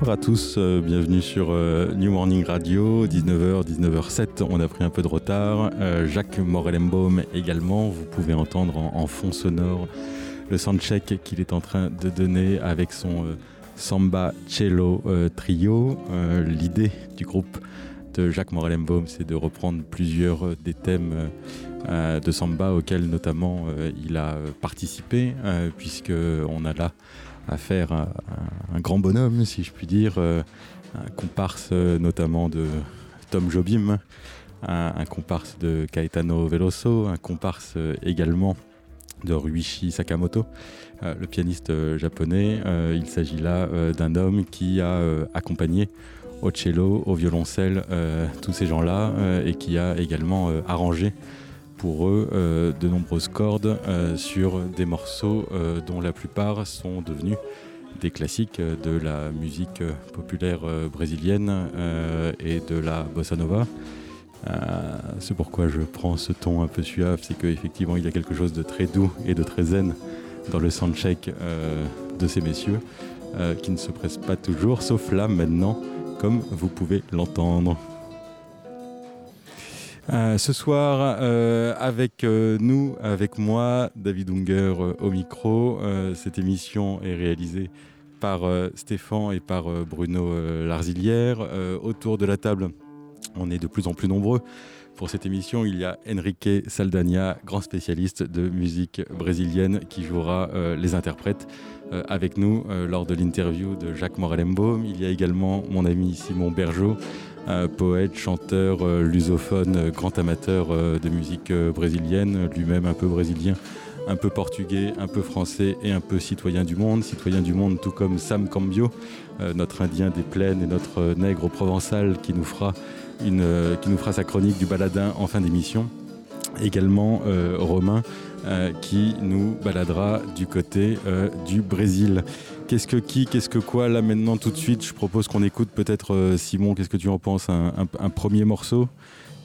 bonsoir à tous, euh, bienvenue sur euh, New Morning Radio, 19h, 19h07, on a pris un peu de retard. Euh, Jacques Morellenbaum également, vous pouvez entendre en, fond sonore le soundcheck qu'il est en train de donner avec son Samba Cello Trio. L'idée du groupe de Jacques Morellenbaum, c'est de reprendre plusieurs des thèmes de Samba auxquels notamment il a participé, puisqu'on a là à faire un, grand bonhomme, si je puis dire, euh, un comparse euh, notamment de Tom Jobim, un, comparse de Caetano Veloso, un comparse euh, également de Ruichi Sakamoto, le pianiste japonais. il s'agit là d'un homme qui a accompagné au cello, au violoncelle, tous ces gens-là, et qui a également arrangé pour eux euh, de nombreuses cordes euh, sur des morceaux euh, dont la plupart sont devenus des classiques de la musique populaire brésilienne et de la bossa nova. c'est pourquoi je prends ce ton un peu suave, c'est qu'effectivement il y a quelque chose de très doux et de très zen dans le soundcheck de ces messieurs, qui ne se pressent pas toujours, sauf là maintenant, comme vous pouvez l'entendre. Euh, ce soir, euh, avec euh, nous, avec moi, David Unger au micro. cette émission est réalisée par Stéphane et par Bruno Larzilière. autour de la table, on est de plus en plus nombreux. Pour cette émission, il y a Enrique Saldania, grand spécialiste de musique brésilienne, qui jouera les interprètes avec nous lors de l'interview de Jacques Morellembaum. Il y a également mon ami Simon Bergeau, poète, chanteur, euh, lusophone, euh, grand amateur euh, de musique brésilienne, lui-même un peu brésilien, un peu portugais, un peu français et un peu citoyen du monde. Citoyen du monde tout comme Sam Cambio, notre indien des plaines et notre nègre provençal qui nous fera, qui nous fera sa chronique du baladin en fin d'émission. Également Romain qui nous baladera du côté du Brésil. Qu'est-ce que qui, qu'est-ce que quoi Là maintenant tout de suite, je propose qu'on écoute peut-être euh, Simon. Qu'est-ce que tu en penses? Un, premier morceau?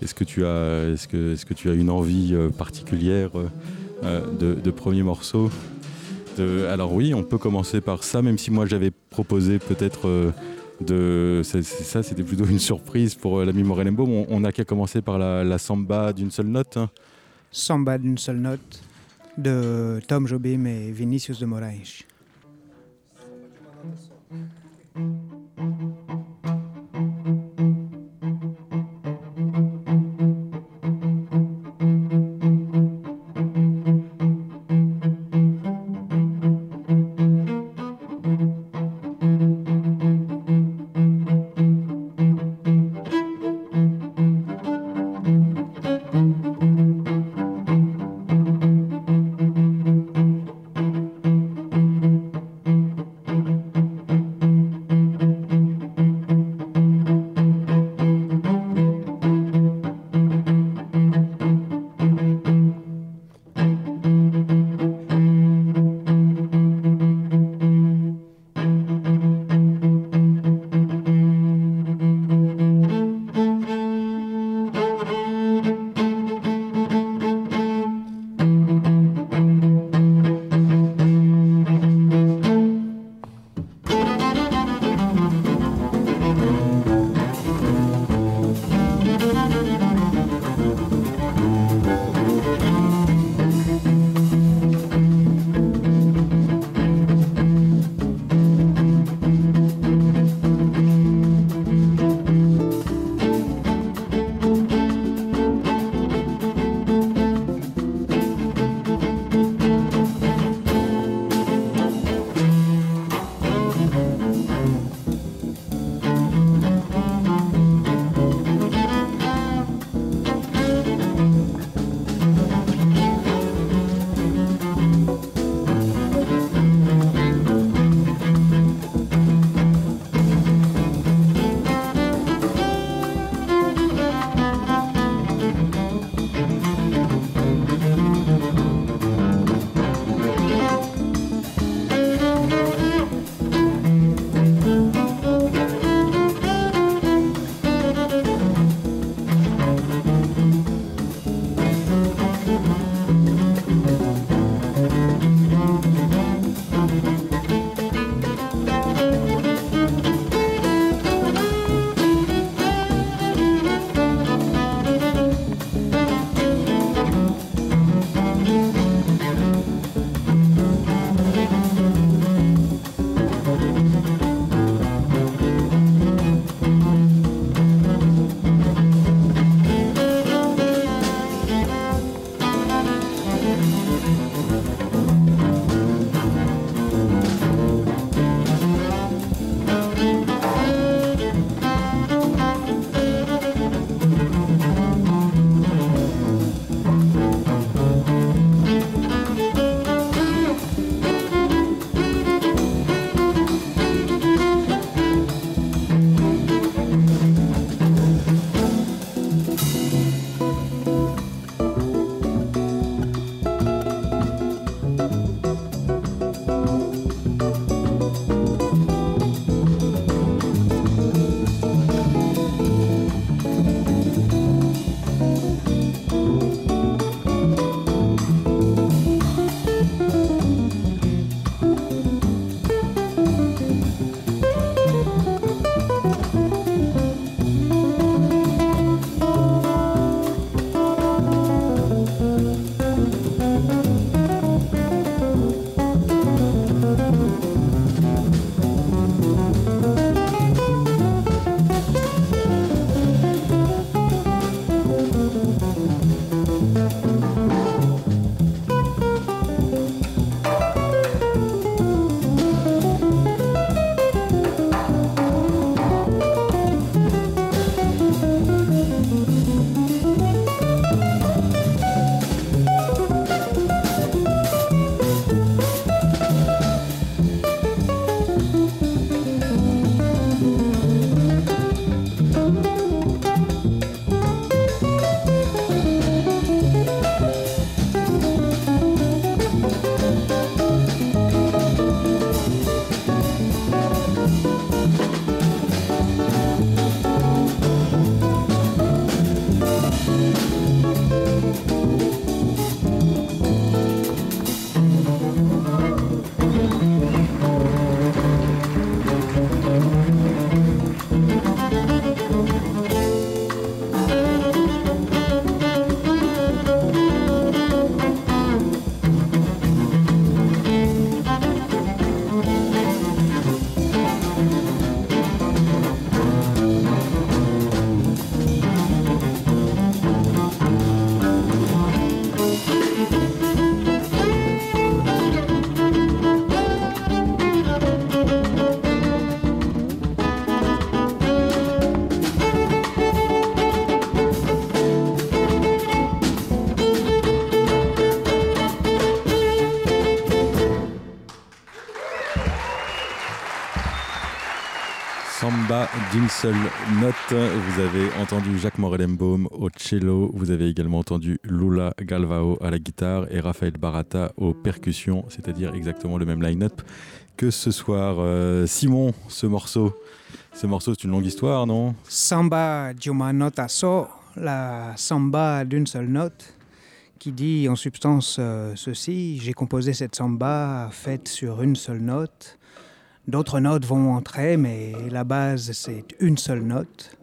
Est-ce que tu as, est-ce que, est-ce que tu as une envie euh, particulière euh, de, premier morceau? Alors oui, on peut commencer par ça, même si moi j'avais proposé peut-être de ça, c'était plutôt une surprise pour l'ami Morel On, on a qu'à commencer par la, samba d'une seule note. Hein. Samba d'une seule note de Tom Jobim et Vinicius de Moraes. D'une seule note. Vous avez entendu Jacques Morellenbaum au cello, vous avez également entendu Lula Galvao à la guitare et Raphaël Barata aux percussions, c'est-à-dire exactement le même line-up que ce soir. Euh, Simon, ce morceau, ce morceau c'est une longue histoire, non? Samba di una nota so, la samba d'une seule note qui dit en substance euh, ceci, j'ai composé cette samba faite sur une seule note D'autres notes vont entrer, mais la base, c'est une seule note.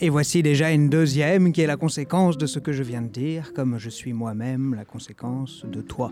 Et voici déjà une deuxième qui est la conséquence de ce que je viens de dire, comme je suis moi-même la conséquence de toi.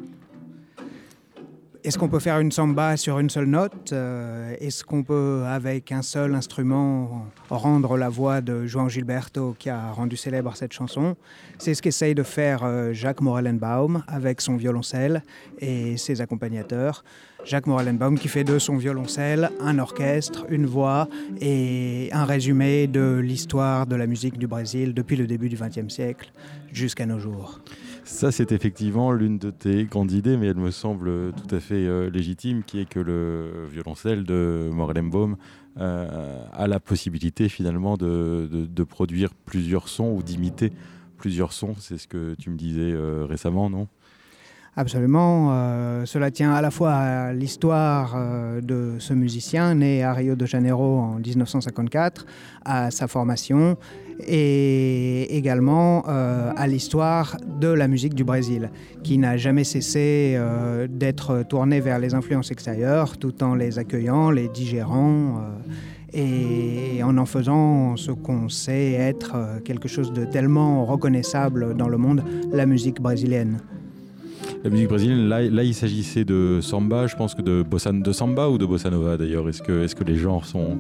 Est-ce qu'on peut faire une samba sur une seule note? Euh, Est-ce qu'on peut, avec un seul instrument, rendre la voix de Joan Gilberto qui a rendu célèbre cette chanson? C'est ce qu'essaye de faire euh, Jacques Morellenbaum avec son violoncelle et ses accompagnateurs. Jacques Morellenbaum qui fait de son violoncelle un orchestre, une voix et un résumé de l'histoire de la musique du Brésil depuis le début du XXe siècle jusqu'à nos jours. Ça, c'est effectivement l'une de tes grandes idées, mais elle me semble tout à fait euh, légitime, qui est que le violoncelle de Morellenbaum euh, a la possibilité finalement de, produire plusieurs sons ou d'imiter plusieurs sons. C'est ce que tu me disais euh, récemment, non? Absolument. Euh, cela tient à la fois à l'histoire euh, de ce musicien né à Rio de Janeiro en 1954, à sa formation et également euh, à l'histoire de la musique du Brésil, qui n'a jamais cessé d'être tournée vers les influences extérieures tout en les accueillant, les digérant et en en faisant ce qu'on sait être quelque chose de tellement reconnaissable dans le monde, la musique brésilienne la musique brésilienne, là, il s'agissait de samba, je pense que de bossa de samba ou de bossa nova d'ailleurs. Est-ce que, est-ce que les genres sont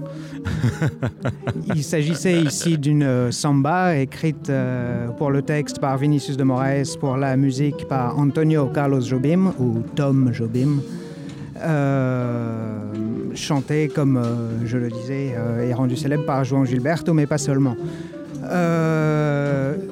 Il s'agissait ici d'une euh, samba écrite euh, pour le texte par Vinicius de Moraes, pour la musique par Antonio Carlos Jobim ou Tom Jobim. Euh, chanté, comme je le disais, et rendu célèbre par João Gilberto, mais pas seulement.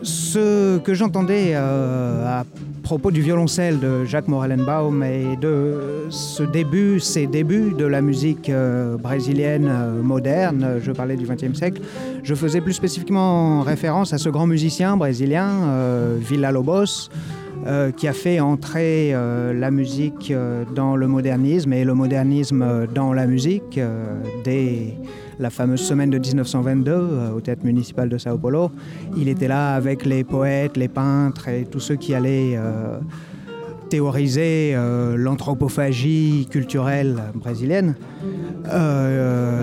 ce que j'entendais à propos du violoncelle de Jacques Morellenbaum et de ce début, ces débuts de la musique euh, brésilienne euh, moderne, je parlais du XXe siècle, je faisais plus spécifiquement référence à ce grand musicien brésilien, euh, qui a fait entrer la musique dans le modernisme et le modernisme dans la musique dès la fameuse semaine de 1922 euh, au théâtre municipal de Sao Paulo. Il était là avec les poètes, les peintres et tous ceux qui allaient euh, théoriser euh, l'anthropophagie culturelle brésilienne.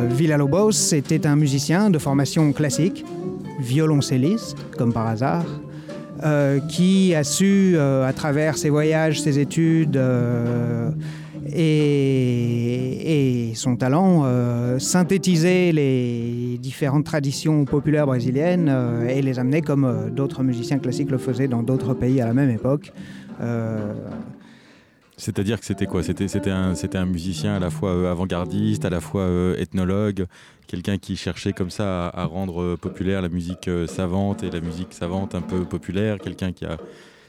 Villa-Lobos était un musicien de formation classique, violoncelliste comme par hasard, qui a su, à travers ses voyages, ses études, et, son talent euh, synthétiser les différentes traditions populaires brésiliennes euh, et les amener comme euh, d'autres musiciens classiques le faisaient dans d'autres pays à la même époque. C'est-à-dire que c'était quoi? C'était un, un musicien à la fois avant-gardiste, à la fois ethnologue, quelqu'un qui cherchait comme ça à, rendre populaire la musique savante et la musique savante un peu populaire, quelqu'un qui a,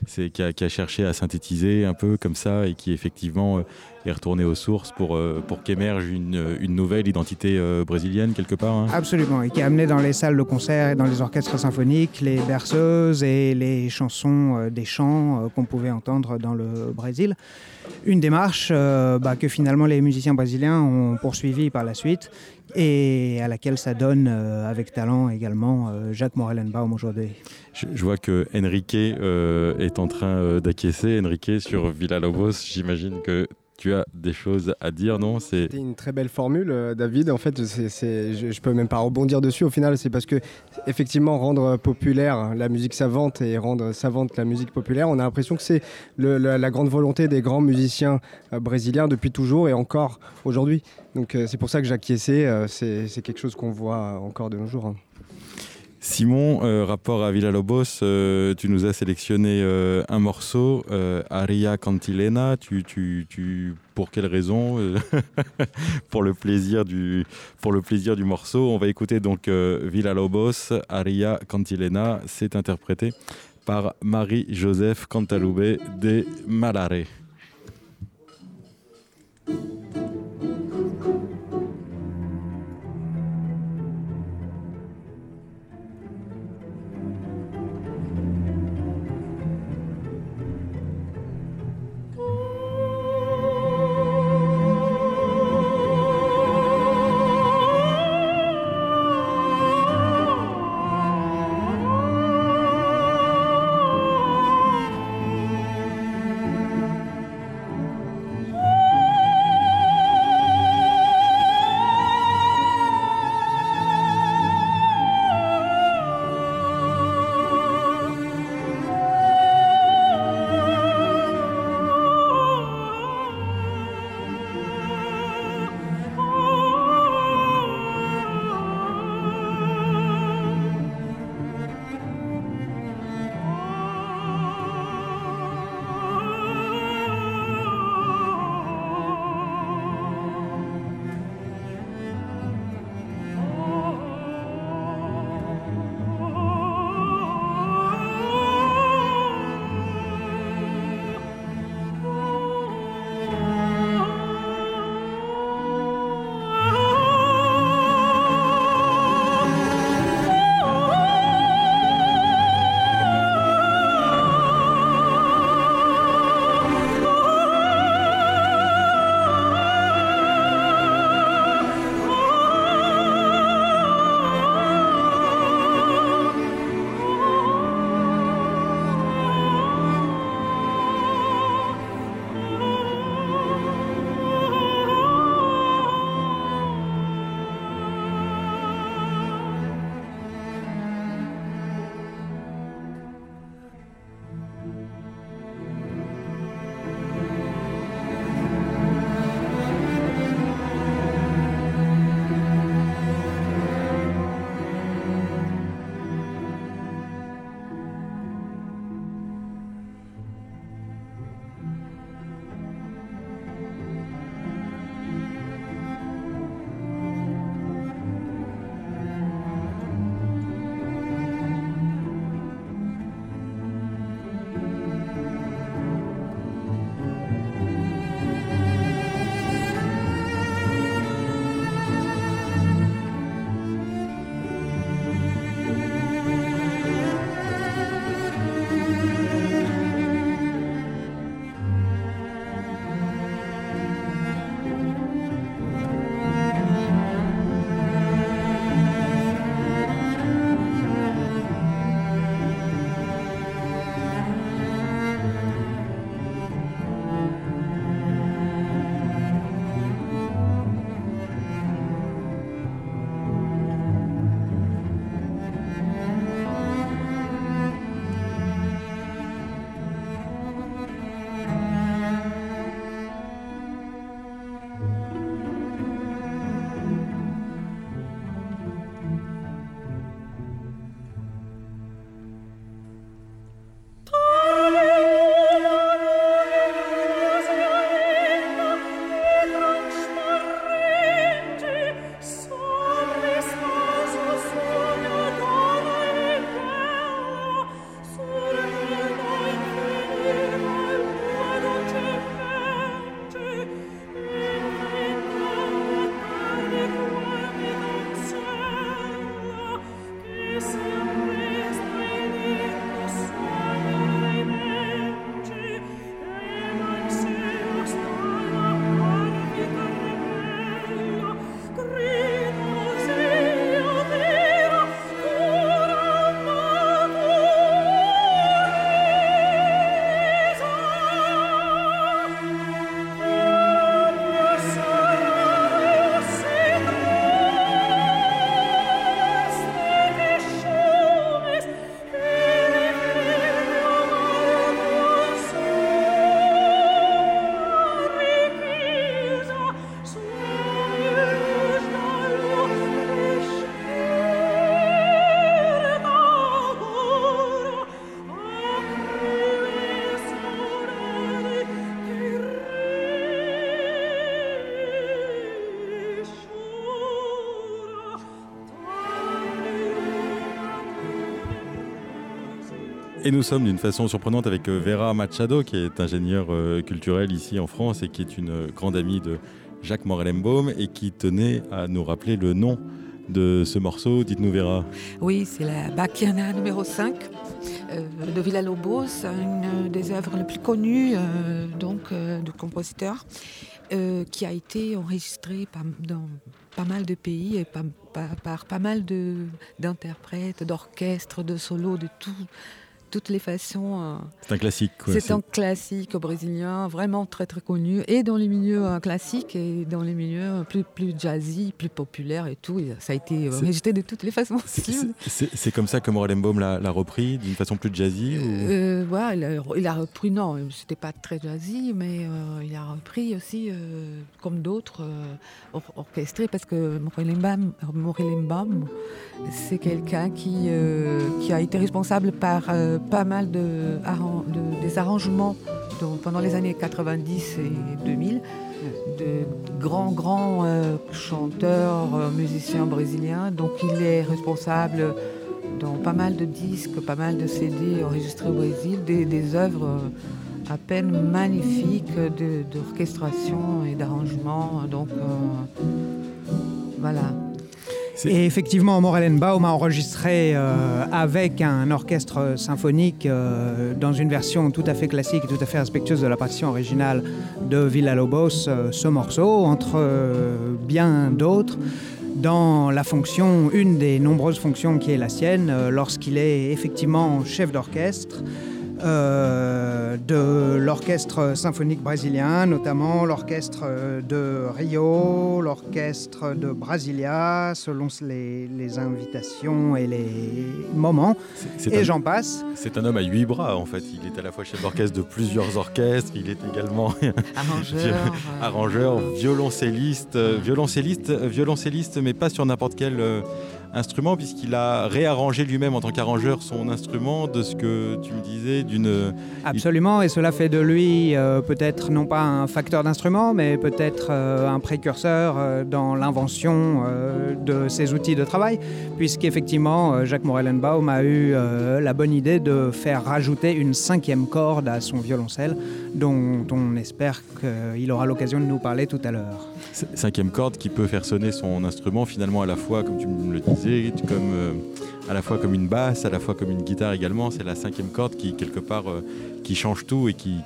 qui a, qui, a, cherché à synthétiser un peu comme ça et qui effectivement et retourner aux sources pour, euh, qu'émerge une, nouvelle identité euh, brésilienne quelque part. Hein. Absolument, et qui a amené dans les salles de concert et dans les orchestres symphoniques les berceuses et les chansons euh, des chants qu'on pouvait entendre dans le Brésil. Une démarche bah, que finalement les musiciens brésiliens ont poursuivi par la suite et à laquelle ça donne avec talent également Jacques Morellenbaum aujourd'hui. Je, je, vois que Enrique est en train d'acquiescer. Enrique sur Villa Lobos, j'imagine que tu as des choses à dire, non C'est une très belle formule, euh, David. En fait, je, ne peux même pas rebondir dessus. Au final, c'est parce que effectivement, rendre populaire la musique savante et rendre savante la musique populaire, on a l'impression que c'est la, grande volonté des grands musiciens euh, brésiliens depuis toujours et encore aujourd'hui. Donc, euh, c'est pour ça que j'acquiesçais. c'est quelque chose qu'on voit encore de nos jours. Hein. Simon, euh, rapport à Villa Lobos, euh, tu nous as sélectionné euh, un morceau, Aria Cantilena. Tu, pour quelle raison pour, le plaisir du, morceau? On va écouter donc Villa Lobos, Aria Cantilena. C'est interprété par Marie-Joseph Cantalube de Malare. Et nous sommes d'une façon surprenante avec euh, Vera Machado, qui est ingénieure euh, culturelle ici en France et qui est une euh, grande amie de Jacques Morellenbaum et qui tenait à nous rappeler le nom de ce morceau. Dites-nous Vera. Oui, c'est la Bachiana numéro 5 de Villa-Lobos, une des œuvres les plus connues donc, du compositeur, qui a été enregistrée dans pas mal de pays et par pas mal d'interprètes, d'orchestres, de solos, de tout toutes les façons. Euh, c'est un classique. C'est un classique brésilien, vraiment très très connu, et dans les milieux euh, classiques et dans les milieux plus, plus jazzy, plus populaires et tout. ça a été rejeté de toutes les façons C'est comme ça que Morellenbaum l'a repris, d'une façon plus jazzy euh, il, a, repris, non, c'était pas très jazzy, mais il a repris aussi, comme d'autres, orchestré, parce que Morellenbaum, c'est quelqu'un qui, qui a été responsable par pas mal de, des arrangements pendant les années 90 et 2000 de grands, grands euh, chanteurs, euh, musiciens brésiliens. Donc il est responsable dans pas mal de disques, pas mal de CD enregistrés au Brésil, des, œuvres euh, à peine magnifiques d'orchestration et d'arrangement. Donc voilà. Et effectivement, Morellenbaum a enregistré euh, avec un orchestre symphonique euh, dans une version tout à fait classique et tout à fait respectueuse de la partition originale de Villa-Lobos euh, ce morceau, entre bien d'autres dans la fonction, une des nombreuses fonctions qui est la sienne, lorsqu'il est effectivement chef d'orchestre, euh, de l'orchestre symphonique brésilien, notamment l'orchestre de Rio, l'orchestre de Brasilia, selon les, invitations et les moments. Et j'en passe. C'est un homme à huit bras, en fait. Il est à la fois chef d'orchestre de plusieurs orchestres, il est également arrangeur, arrangeur violoncelliste, violoncelliste, violoncelliste, mais pas sur n'importe quel instrument puisqu'il a réarrangé lui-même en tant qu'arrangeur son instrument de ce que tu me disais d'une... Absolument, et cela fait de lui euh, peut-être non pas un facteur d'instrument, mais peut-être euh, un précurseur euh, dans l'invention de ses outils de travail, puisqu'effectivement Jacques Morellenbaum a eu la bonne idée de faire rajouter une cinquième corde à son violoncelle, dont on espère qu'il aura l'occasion de nous parler tout à l'heure. Cinquième corde qui peut faire sonner son instrument finalement à la fois, comme tu me le disais, comme, euh, à la fois comme une basse, à la fois comme une guitare également. C'est la cinquième corde qui, quelque part, euh, qui change tout et qui,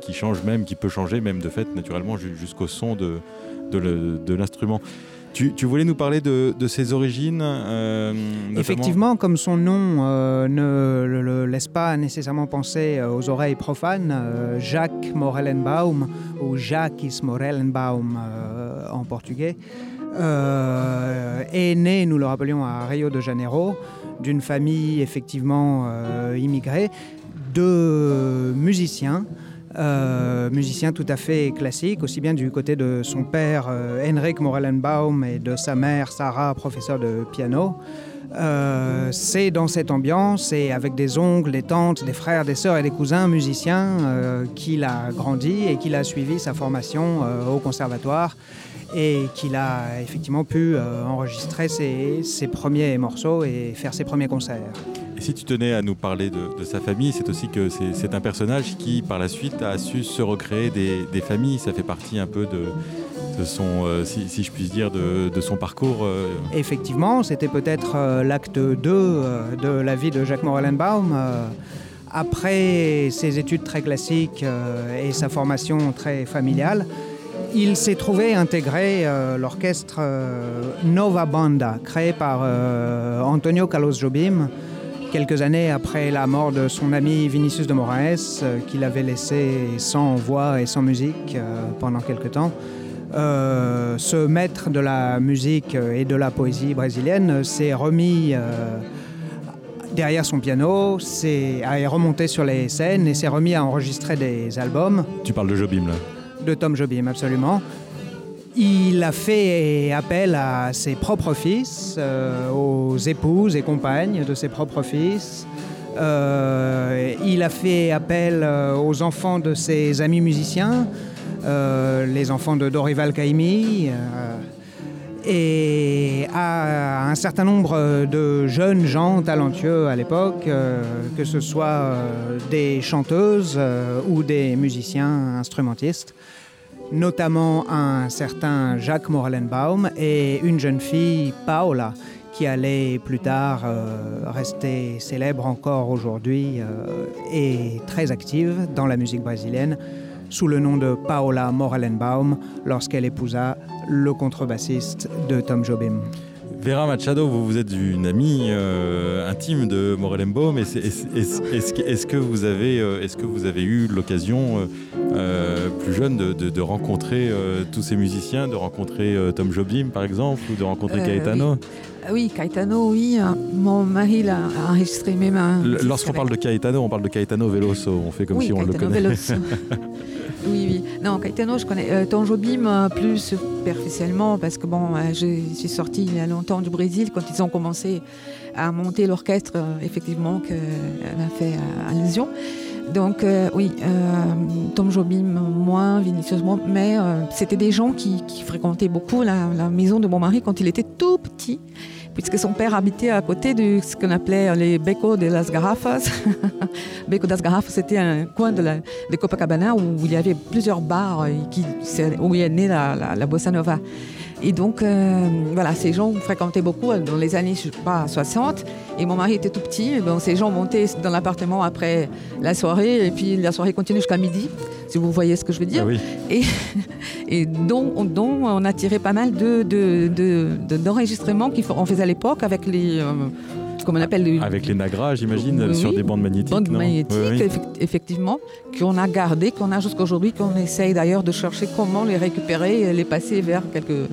qui, change même, qui peut changer même de fait naturellement jusqu'au son de, de l'instrument. Tu, voulais nous parler de, ses origines euh, Effectivement, comme son nom ne le, laisse pas nécessairement penser aux oreilles profanes, Jacques Morellenbaum, ou Jacques Morellenbaum en portugais, est né, nous le rappelions, à Rio de Janeiro, d'une famille effectivement immigrée, de musiciens. Euh, musicien tout à fait classique, aussi bien du côté de son père euh, Henrik Morellenbaum et de sa mère Sarah, professeur de piano. Euh, c'est dans cette ambiance et avec des oncles, des tantes, des frères, des sœurs et des cousins musiciens qu'il a grandi et qu'il a suivi sa formation au conservatoire et qu'il a effectivement pu enregistrer ses premiers morceaux et faire ses premiers concerts. Et si tu tenais à nous parler de, sa famille, c'est aussi que c'est un personnage qui, par la suite, a su se recréer des, familles. Ça fait partie un peu de, son, euh, si, je puis dire, de, son parcours. Euh. Effectivement, c'était peut-être euh, l'acte 2 de la vie de Jacques Morellenbaum. après ses études très classiques et sa formation très familiale, il s'est trouvé intégrer l'orchestre Nova Banda, créé par Antonio Carlos Jobim, quelques années après la mort de son ami Vinicius de Moraes, euh, qu'il avait laissé sans voix et sans musique euh, pendant quelques temps. Euh, ce maître de la musique et de la poésie brésilienne s'est remis derrière son piano, est, est remonté sur les scènes et s'est remis à enregistrer des albums. Tu parles de Jobim là De Tom Jobim, absolument. Il a fait appel à ses propres fils, euh, aux épouses et compagnes de ses propres fils. Euh, il a fait appel euh, aux enfants de ses amis musiciens, les enfants de Dorival Caymmi. Et à un certain nombre de jeunes gens talentueux à l'époque, euh, que ce soit euh, des chanteuses euh, ou des musiciens instrumentistes, notamment un certain Jacques Morellenbaum et une jeune fille, Paola, qui allait plus tard rester célèbre encore aujourd'hui et très active dans la musique brésilienne sous le nom de Paola Morellenbaum lorsqu'elle épousa le contrebassiste de Tom Jobim. Vera Machado, vous, vous êtes une amie euh, intime de Morellenbaum. Est-ce est, est, que, vous avez, euh, est que vous avez eu l'occasion, euh, plus jeune, de, de, de rencontrer tous ces musiciens, de rencontrer Tom Jobim, par exemple, ou de rencontrer Caetano? oui. Oui, Caetano, oui. Mon mari l'a enregistré même. Lorsqu'on parle de Caetano, on parle de Caetano Veloso. On fait comme oui, si on Caetano le. Veloso. Oui, oui. Non, Caetano, je connais. Euh, Tanjobim, euh, plus superficiellement, parce que bon, euh, je suis sortie il y a longtemps du Brésil quand ils ont commencé à monter l'orchestre, euh, effectivement, qu'elle a fait allusion. Donc, oui, Tom Jobim, moins, Vinicius, moins, mais c'était des gens qui, fréquentaient beaucoup la, maison de mon mari quand il était tout petit puisque son père habitait à côté de ce qu'on appelait les Beco de las Garrafas. Beco das Garrafas, c'était un coin de, la, de Copacabana où il y avait plusieurs bars qui, où est né la, la, la bossa nova. Et donc, euh, voilà, ces gens fréquentaient beaucoup dans les années, je sais pas, 60. Et mon mari était tout petit. Donc, ces gens montaient dans l'appartement après la soirée. Et puis, la soirée continue jusqu'à midi, si vous voyez ce que je veux dire. Ah oui. Et, et dont, dont, on a tiré pas mal d'enregistrements de, de, de, qu'on faisait à l'époque avec les... Euh, comme on appelle les... Avec les nagras, j'imagine, oui, sur des bandes magnétiques. Bandes non magnétiques, Oui, oui. effectivement, qu'on a gardé, qu'on a jusqu'à aujourd'hui, qu'on essaye d'ailleurs de chercher comment les récupérer et les passer vers quelque...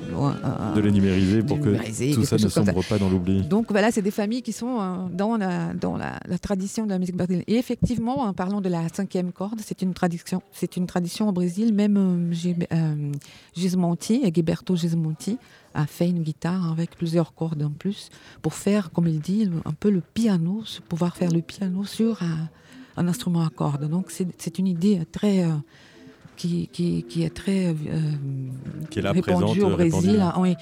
de les numériser pour que tout ça ne sombre pas dans l'oubli. Donc voilà, c'est des familles qui sont dans, la, dans la, la, tradition de la musique brésilienne. Et effectivement, en parlant de la cinquième corde, c'est une tradition, c'est une tradition au Brésil. Même euh, Gismonti, Gilberto Gismonti, a fait une guitare avec plusieurs cordes en plus pour faire, comme il dit, un peu le piano, pouvoir faire le piano sur un, un instrument à cordes. Donc c'est une idée très euh, qui, qui, qui, est très euh, qui est là, répandue présente, au Brésil. répandue. Oui,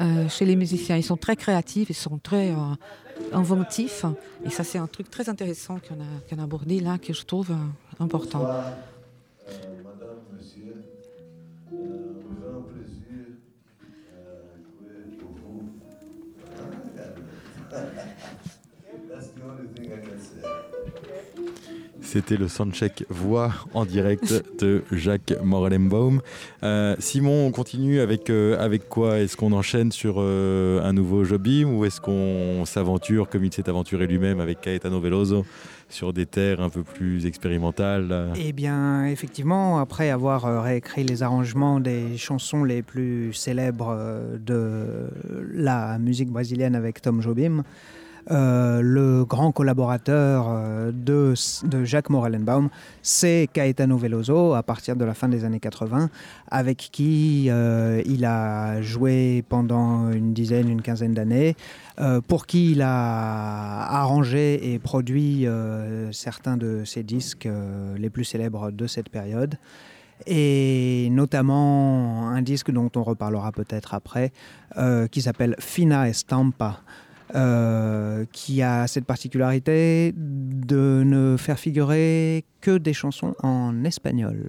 euh, chez les musiciens, ils sont très créatifs, ils sont très euh, inventifs. Et ça, c'est un truc très intéressant qu'on a, qu a, abordé là, que je trouve euh, important. C'était le soundcheck voix en direct de Jacques Morellenbaum. Euh, Simon, on continue avec, euh, avec quoi? Est-ce qu'on enchaîne sur euh, un nouveau Jobim ou est-ce qu'on s'aventure, comme il s'est aventuré lui-même avec Caetano Veloso, sur des terres un peu plus expérimentales? Eh bien, effectivement, après avoir réécrit les arrangements des chansons les plus célèbres de la musique brésilienne avec Tom Jobim, euh, le grand collaborateur euh, de, Jacques Morellenbaum, c'est Caetano Veloso, à partir de la fin des années 80, avec qui euh, il a joué pendant une dizaine, une quinzaine d'années, pour qui il a arrangé et produit certains de ses disques les plus célèbres de cette période. Et notamment un disque dont on reparlera peut-être après, qui s'appelle Fina Estampa, euh, qui a cette particularité de ne faire figurer que des chansons en espagnol.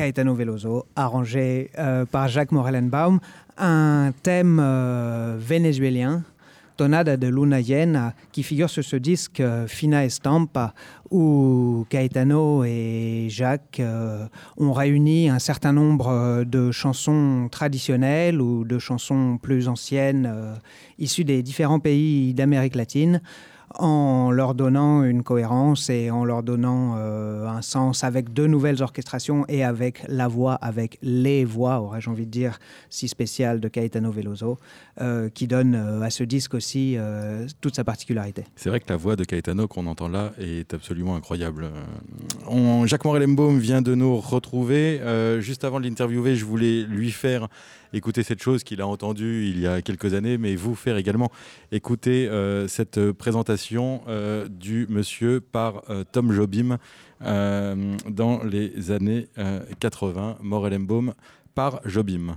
Caetano Veloso, arrangé euh, par Jacques Morellenbaum, un thème euh, vénézuélien, Tonada de Luna Llena, qui figure sur ce disque euh, Fina Estampa, où Caetano et Jacques euh, ont réuni un certain nombre de chansons traditionnelles ou de chansons plus anciennes, issues des différents pays d'Amérique latine, en leur donnant une cohérence et en leur donnant euh, un sens avec de nouvelles orchestrations et avec la voix, avec les voix, aurais-je envie de dire, si spéciales de Caetano Veloso, euh, qui donne euh, à ce disque aussi toute sa particularité. C'est vrai que la voix de Caetano qu'on entend là est absolument incroyable. Jacques Morel-Embaum vient de nous retrouver. Juste avant de l'interviewer, je voulais lui faire écouter cette chose qu'il a entendue il y a quelques années, mais vous faire également écouter euh, cette présentation euh, du monsieur par euh, Tom Jobim euh, dans les années euh, 80. Morel-Embaum par Jobim.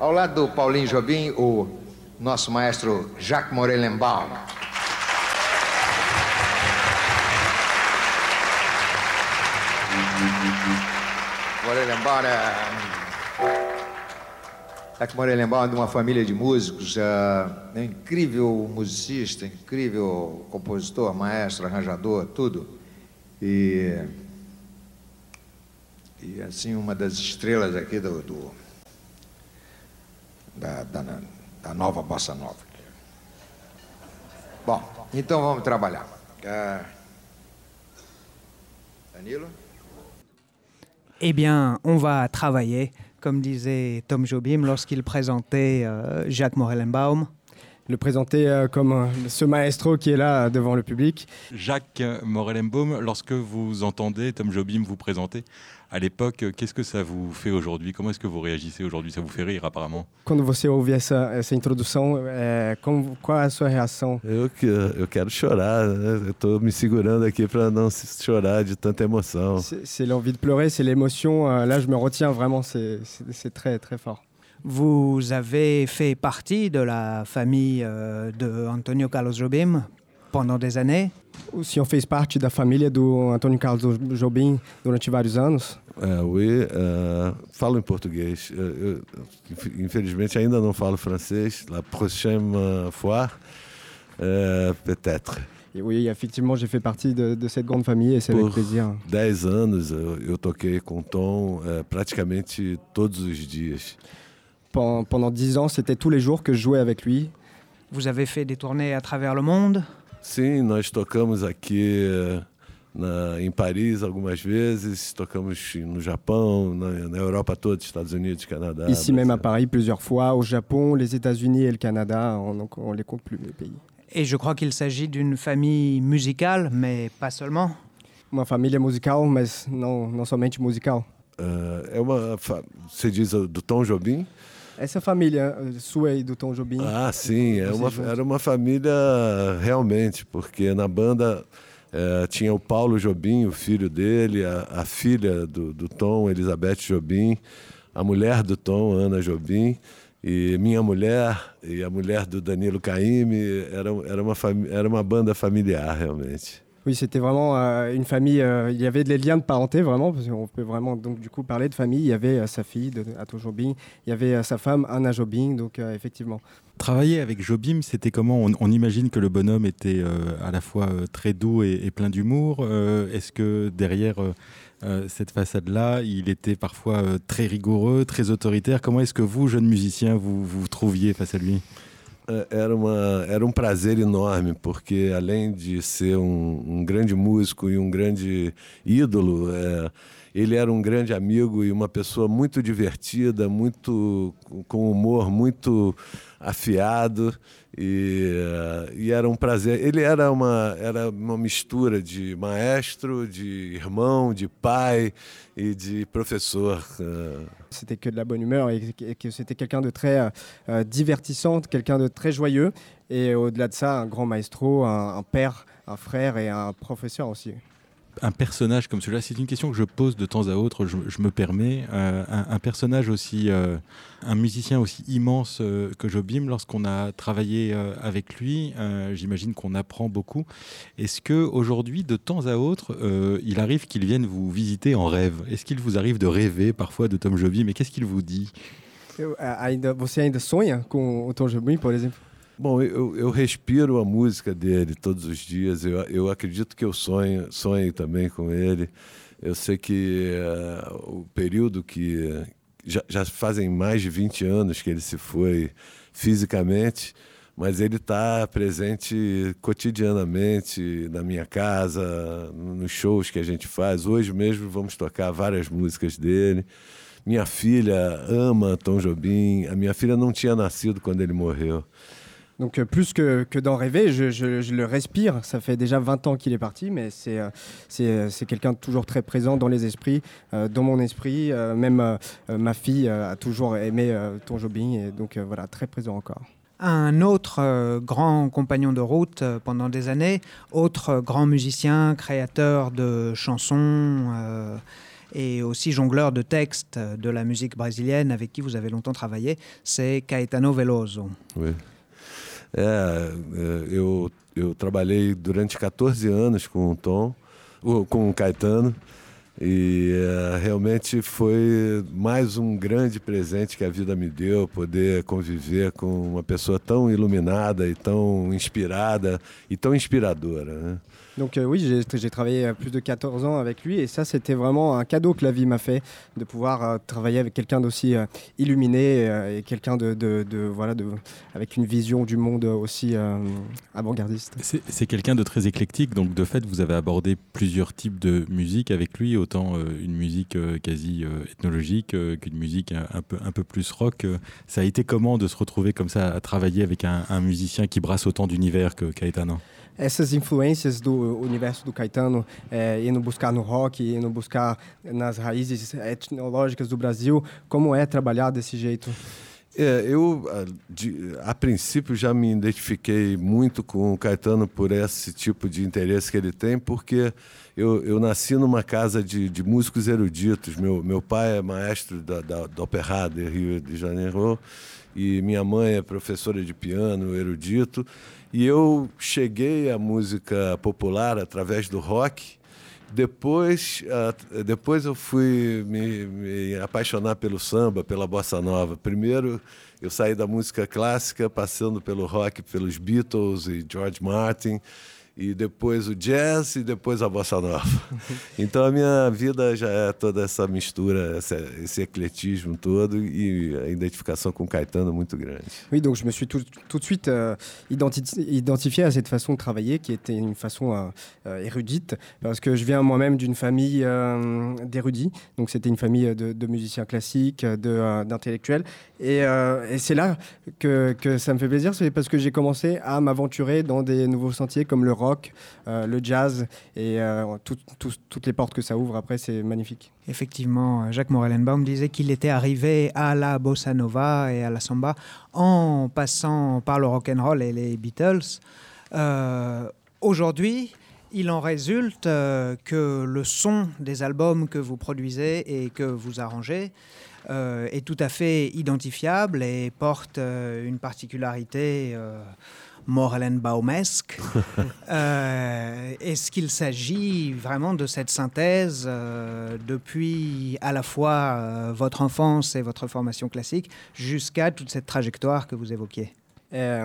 Ao lado do Paulinho Jobim, o nosso maestro Jacques Morellenbaum. Morellenbaum. Jacques Morellenbaum é de uma família de músicos, é um incrível musicista, incrível compositor, maestro, arranjador, tudo. E, e assim, uma das estrelas aqui do, do da, da, da nova bossa nova. Bom, então vamos trabalhar. Ah, Danilo? Eh bien, on va travailler, comme disait Tom Jobim lorsqu'il présentait euh, Jacques Morellenbaum. Le présenter euh, comme euh, ce maestro qui est là devant le public. Jacques Morel-Embaum, lorsque vous entendez Tom Jobim vous présenter, à l'époque, qu'est-ce que ça vous fait aujourd'hui? Comment est-ce que vous réagissez aujourd'hui? Ça vous fait rire apparemment Quando você ouve essa, essa introdução, é, como, qual é a sua reação? Eu, que- eu quero chorar, né? Eu tô me segurando aqui para não se- chorar de tanta emoção. C'est l'envie de pleurer, c'est l'émotion. euh, là, je me retiens vraiment, c'est très très fort. Vous avez fait partie de la famille euh, de Antonio Carlos Jobim? Pendant des années. O senhor fez parte da família do Antônio Carlos Jobim durante vários anos? É, oui, é, falo em português. Eu- eu, inf- infelizmente ainda não falo francês. La prochaine fois, é, peut-être. Et oui, effectivement, j'ai fait partie de, de cette grande famille et c'est avec plaisir. 10 anos eu, eu toquei com Tom é, praticamente todos os dias. Pen- Pendant 10 ans, c'était tous les jours que je jouais avec lui. Vous avez fait des tournées à travers le monde. Sim, nós tocamos aqui é, na, em Paris algumas vezes, tocamos no Japão, na, na Europa toda, Estados Unidos, Canadá. Ici même à Brasil. Paris plusieurs fois, au Japon, les États-Unis et le Canada, on, donc on les compte plus les pays. Et je crois qu'il s'agit d'une famille musicale, mais pas seulement. Uma família musical, mas não, não somente musical. É, é uma, você diz uh, do Tom Jobim? Essa família eh, sua e do Tom Jobim. Ah, sim, é Vocês uma, era uma família realmente, porque na banda eh, tinha o Paulo Jobim, o filho dele, a, a filha do, do Tom, Elizabeth Jobim, a mulher do Tom, Ana Jobim, e minha mulher e a mulher do Danilo Caymmi. Era, era, uma, era uma banda familiar, realmente. C'était vraiment euh, une famille. euh, il y avait des liens de parenté vraiment, parce qu'on peut vraiment donc du coup parler de famille. Il y avait euh, sa fille, de, Ato Jobim, il y avait sa femme, Anna Jobim, donc effectivement. Travailler avec Jobim, c'était comment? On, imagine que le bonhomme était à la fois très doux et, et plein d'humour. Est-ce que derrière cette façade-là, il était parfois très rigoureux, très autoritaire? Comment est-ce que vous, jeunes musiciens, vous vous trouviez face à lui? Era, uma, era um prazer enorme, porque além de ser um, um grande músico e um grande ídolo, é, ele era um grande amigo e uma pessoa muito divertida, muito com humor muito afiado e, e era um prazer. Ele era uma, era uma mistura de maestro, de irmão, de pai e de professor. eh, C'était que de la bonne humeur et, que c'était quelqu'un de très euh, divertissant, quelqu'un de très joyeux. Et au-delà de ça, un grand maestro, un, un père, un frère et un professeur aussi. Un personnage comme celui-là, c'est une question que je pose de temps à autre, je, me permets. Euh, un, personnage aussi, euh, un musicien aussi immense euh, que Jobim, lorsqu'on a travaillé avec lui, j'imagine qu'on apprend beaucoup. Est-ce que aujourd'hui, de temps à autre, il arrive qu'il vienne vous visiter en rêve? Est-ce qu'il vous arrive de rêver parfois de Tom Jobim Et qu'est-ce qu'il vous dit? Eu, ainda, você ainda Tom Jobim, por exemplo Bom, eu, eu respiro a música dele todos os dias. Eu, eu acredito que eu sonho, sonho também com ele. Eu sei que eh, o período que já, já fazem mais de 20 anos que ele se foi fisicamente, mas ele está presente cotidianamente na minha casa, nos shows que a gente faz. Hoje mesmo vamos tocar várias músicas dele. Minha filha ama Tom Jobim. A minha filha não tinha nascido quando ele morreu. Donc euh, plus que, que d'en rêver, je, je- je le respire. Ça fait déjà 20 ans qu'il est parti, mais c'est euh, c'est euh, c'est quelqu'un de toujours très présent dans les esprits, euh, dans mon esprit. Euh, même ma fille euh, a toujours aimé euh, Tom Jobim, et donc euh, voilà, très présent encore. Un autre euh, grand compagnon de route euh, pendant des années, autre euh, grand musicien, créateur de chansons euh, et aussi jongleur de textes de la musique brésilienne avec qui vous avez longtemps travaillé, c'est Caetano Veloso. Foi. É, é, eu, eu trabalhei durante 14 anos com o Tom, com o Caetano, e é, realmente foi mais um grande presente que a vida me deu, poder conviver com uma pessoa tão iluminada e tão inspirada e tão inspiradora. Né? Donc euh, oui, j'ai travaillé euh, plus de 14 ans avec lui, et ça c'était vraiment un cadeau que la vie m'a fait, de pouvoir euh, travailler avec quelqu'un d'aussi illuminé et quelqu'un de, de- de- voilà, de, avec une vision du monde aussi avant-gardiste. C'est quelqu'un de très éclectique, donc de fait, vous avez abordé plusieurs types de musique avec lui, autant une musique quasi ethnologique qu'une musique un, peu, un peu plus rock. Ça a été comment de se retrouver comme ça à travailler avec un, un musicien qui brasse autant d'univers que Caetano Essas influências do universo do Caetano, é, indo buscar no rock, indo buscar nas raízes etnológicas do Brasil, como é trabalhar desse jeito? É, eu a, de- a princípio já me identifiquei muito com o Caetano por esse tipo de interesse que ele tem, porque eu, eu nasci numa casa de, de músicos eruditos. Meu, meu pai é maestro da, da, da Opera de Rio de Janeiro e minha mãe é professora de piano, erudito. E eu cheguei à música popular através do rock. Depois, depois eu fui me, me apaixonar pelo samba, pela bossa nova. Primeiro eu saí da música clássica, passando pelo rock, pelos Beatles e George Martin. E depois o jazz e depois a bossa nova. então a minha vida já é toda essa mistura, essa, esse eclétisme todo e a identification com Caetano muito grande. Oui, donc je me suis tout, tout de suite euh, identifié à cette façon de travailler qui était une façon euh, euh, érudite parce que je viens moi-même d'une famille euh, d'érudits, donc c'était une famille de, de, musiciens classiques, d'intellectuels et, et c'est là que, que, ça me fait plaisir, c'est parce que j'ai commencé à m'aventurer dans des nouveaux sentiers comme le rock, euh, le jazz et euh, tout, tout, toutes les portes que ça ouvre après, c'est magnifique. Effectivement, Jacques Morellenbaum disait qu'il était arrivé à la bossa nova et à la samba en passant par le rock and roll et les Beatles. Euh, Aujourd'hui, il en résulte euh, que le son des albums que vous produisez et que vous arrangez euh, est tout à fait identifiable et porte euh, une particularité Morellenbaumesque. euh, Est-ce qu'il s'agit vraiment de cette synthèse euh, depuis à la fois euh, votre enfance et votre formation classique jusqu'à toute cette trajectoire que vous évoquiez? É,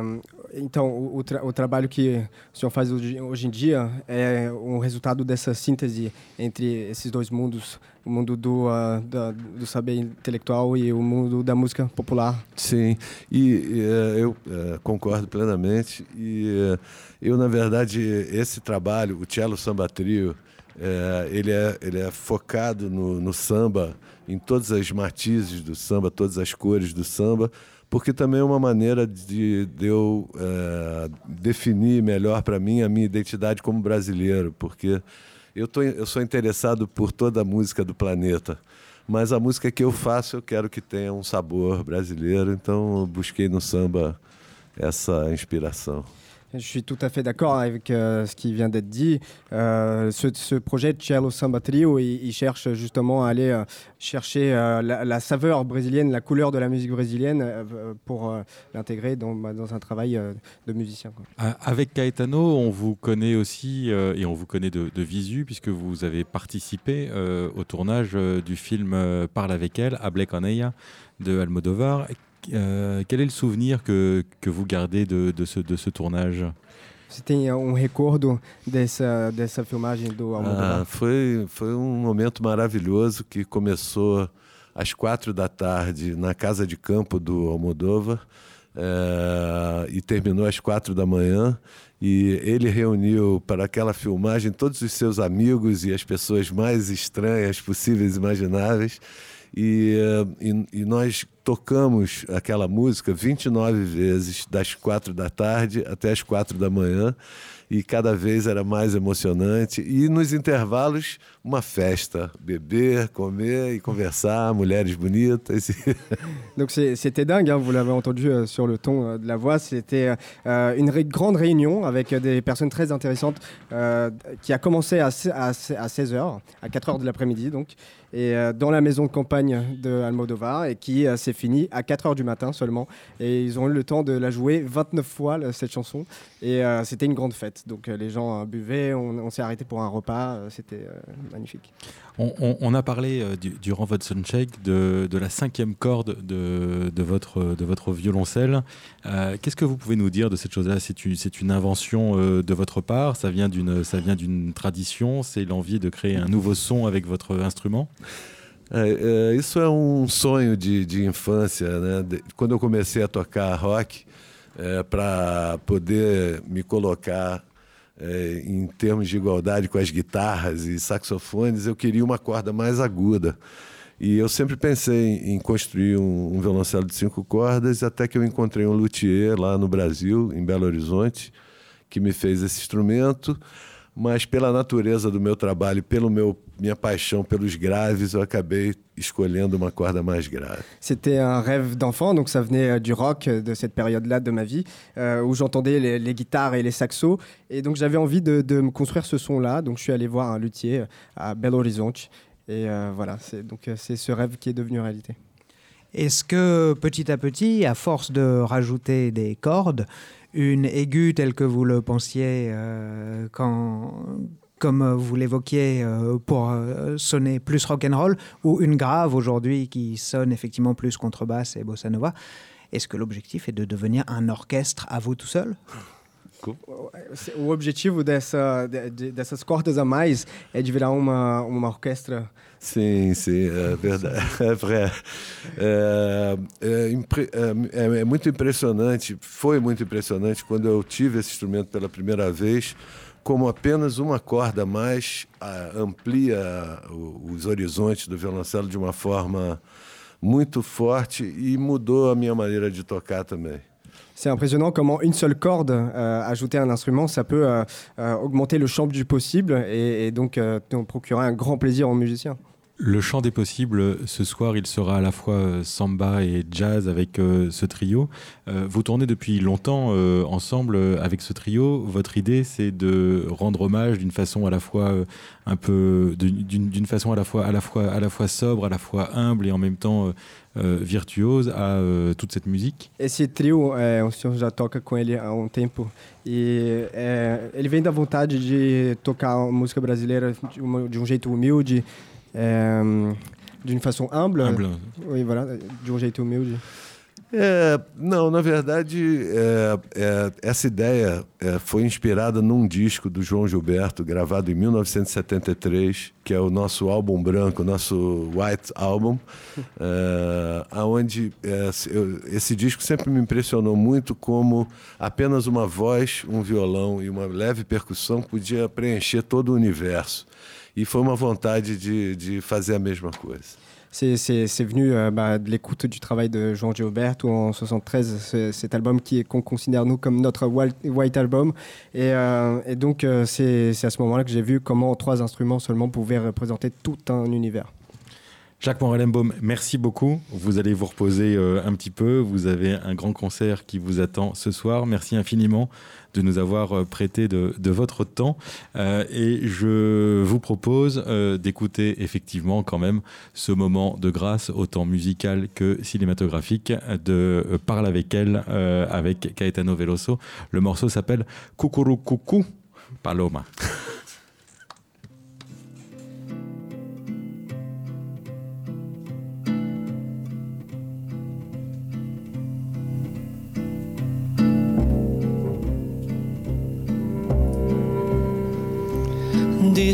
então, o, o, tra o, trabalho que o senhor faz hoje, em dia é um resultado dessa síntese entre esses dois mundos, o mundo do, uh, da, do saber intelectual e o mundo da música popular. Sim, e uh, eu uh, concordo plenamente. E eu, na verdade, esse trabalho, o Cello Samba Trio, ele, é, ele é focado no, no samba, em todas as matizes do samba, todas as cores do samba porque também é uma maneira de, de eu é, definir melhor para mim a minha identidade como brasileiro, porque eu, tô, eu sou interessado por toda a música do planeta, mas a música que eu faço eu quero que tenha um sabor brasileiro, então eu busquei no samba essa inspiração. Je suis tout à fait d'accord avec euh, ce qui vient d'être dit. Euh, ce, ce, projet Cielo Samba Trio, il, il, cherche justement à aller euh, chercher la, saveur brésilienne, la couleur de la musique brésilienne pour l'intégrer dans, bah, dans, un travail de musicien. Quoi. Avec Caetano, on vous connaît aussi et on vous connaît de, visu puisque vous avez participé au tournage du film Parle avec elle, à Black Oneia de Almodovar. Euh, quel est le souvenir que, que vous gardez de, de, ce, de ce tournage Você tem um recordo dessa, dessa filmagem do Almodóvar? Ah, foi, foi um momento maravilhoso que começou às quatro da tarde na casa de campo do Almodóvar é, e terminou às quatro da manhã. E ele reuniu para aquela filmagem todos os seus amigos e as pessoas mais estranhas possíveis e imagináveis. E, e, e, nós tocamos aquela música 29 vezes, das quatro da tarde até as quatro da manhã e cada vez era mais emocionante. E nos intervalos, uma festa, beber, comer e conversar, mulheres bonitas. Donc c'était dingue, hein, vous l'avez entendu euh, sur le ton euh, de la voix, c'était euh, une grande réunion avec des personnes très intéressantes euh, qui a commencé à, à, à 16h, à 4h de l'après-midi et euh, dans la maison de campagne de Almodovar et qui s'est fini à 4h du matin seulement. Et ils ont eu le temps de la jouer 29 fois cette chanson et c'était une grande fête. Donc les gens buvaient, on, s'est arrêté pour un repas, c'était magnifique. On, a parlé euh, du, durant votre soundcheck de, de, la cinquième corde de, votre, violoncelle. Euh, Qu'est-ce que vous pouvez nous dire de cette chose-là? C'est une, invention euh, de votre part? Ça vient d'une tradition? C'est l'envie de créer un nouveau son avec votre instrument? É, é, isso é um sonho de, de infância, né? De, quando eu comecei a tocar rock, é, para poder me colocar é, em termos de igualdade com as guitarras e saxofones, eu queria uma corda mais aguda. E eu sempre pensei em construir um, um violoncelo de cinco cordas, até que eu encontrei um luthier lá no Brasil, em Belo Horizonte, que me fez esse instrumento mas pela natureza do meu trabalho, pelo meu minha paixão pelos graves, eu acabei escolhendo uma corda mais grave. C'était un rêve d'enfant, donc ça venait euh, du rock euh, de cette période-là de ma vie, euh, où j'entendais les, les, guitares et les saxos, et donc j'avais envie de, de, me construire ce son-là, donc je suis allé voir un luthier à Belo Horizonte, et euh, voilà, c'est donc c'est ce rêve qui est devenu réalité. Est-ce que petit à petit, à force de rajouter des cordes, une aiguë telle que vous le pensiez euh, quand, comme vous l'évoquiez euh, pour euh, sonner plus rock'n'roll, ou une grave aujourd'hui qui sonne effectivement plus contrebasse et bossa nova. Est-ce que l'objectif est de devenir un orchestre à vous tout seul? O objetivo dessa, de, dessas cordas a mais é de virar uma, uma orquestra. Sim, sim, é verdade. É, é, é, é, muito impressionante, foi muito impressionante quando eu tive esse instrumento pela primeira vez, como apenas uma corda a mais amplia os horizontes do violoncelo de uma forma muito forte e mudou a minha maneira de tocar também. C'est impressionnant comment une seule corde euh, ajoutée à un instrument, ça peut euh, euh, augmenter le champ du possible et, et donc euh, procurer un grand plaisir aux musiciens. Le chant des possibles, ce soir, il sera à la fois euh, samba et jazz avec euh, ce trio. Euh, vous tournez depuis longtemps ensemble avec ce trio. Votre idée, c'est de rendre hommage d'une façon à la fois un peu, d'une façon à la fois, à la fois, à la fois sobre, à la fois humble et en même temps virtuose à toute cette musique. Esse trio, o senhor já toca com ele há um tempo e ele vem da vontade de tocar música brasileira de um jeito humilde. É, d'une façon humble. Humble. Oui, voilà, de um jeito humilde. É, não, na verdade, é, é, essa ideia é, foi inspirada num disco do João Gilberto, gravado em 1973, que é o nosso álbum branco, nosso White Album, é, onde é, esse disco sempre me impressionou muito como apenas uma voz, um violão e uma leve percussão podia preencher todo o universo. Et foi uma vontade de, de fazer a mesma coisa. C'est venu euh, bah, de l'écoute du travail de Jean Gilbert où en 73, cet album qui qu'on considère nous comme notre White Album. Et, euh, et donc euh, c'est à ce moment-là que j'ai vu comment trois instruments seulement pouvaient représenter tout un univers. Jacques Morellenbaum, merci beaucoup. Vous allez vous reposer euh, un petit peu. Vous avez un grand concert qui vous attend ce soir. Merci infiniment de nous avoir euh, prêté de, votre temps. Euh, et je vous propose d'écouter effectivement quand même ce moment de grâce, autant musical que cinématographique, de Parle avec elle, avec Caetano Veloso. Le morceau s'appelle Coucou Paloma.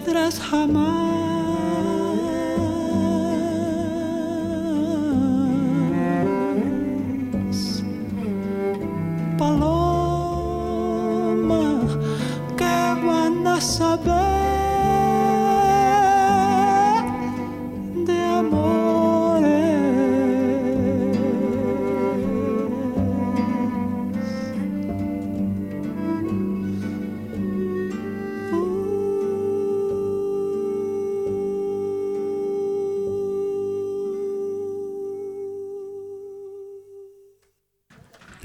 Piedras jamás.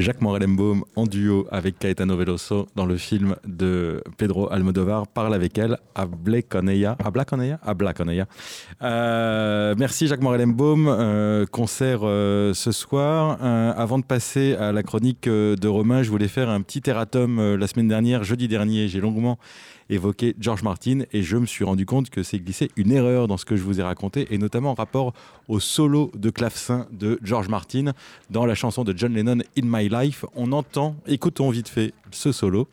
Jacques Morel-Embaum en duo avec Caetano Veloso dans le film de Pedro Almodovar parle avec elle à Blaconeya. À À. Euh, merci Jacques Morel-Embaum. Euh, concert euh, ce soir. Euh, avant de passer à la chronique de Romain, je voulais faire un petit erratum la semaine dernière, jeudi dernier. J'ai longuement évoqué George Martin et je me suis rendu compte que c'est glissé une erreur dans ce que je vous ai raconté et notamment en rapport au solo de clavecin de George Martin dans la chanson de John Lennon In My Life. On entend, écoutons vite fait ce solo.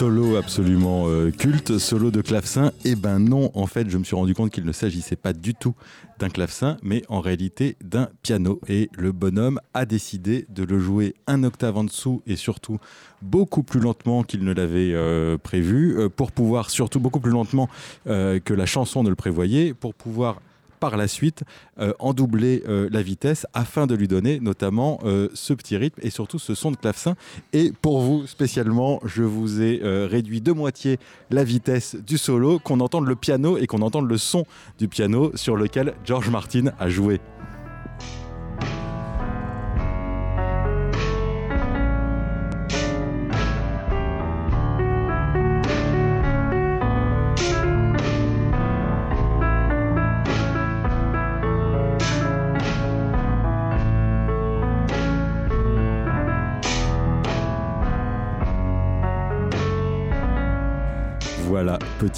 Solo absolument euh, culte, solo de clavecin. Eh ben non, en fait, je me suis rendu compte qu'il ne s'agissait pas du tout d'un clavecin, mais en réalité d'un piano. Et le bonhomme a décidé de le jouer un octave en dessous et surtout beaucoup plus lentement qu'il ne l'avait euh, prévu, euh, pour pouvoir, surtout beaucoup plus lentement que la chanson ne le prévoyait, pour pouvoir par la suite euh, en doubler euh, la vitesse afin de lui donner notamment euh, ce petit rythme et surtout ce son de clavecin. Et pour vous spécialement, je vous ai réduit de moitié la vitesse du solo, qu'on entende le piano et qu'on entende le son du piano sur lequel George Martin a joué.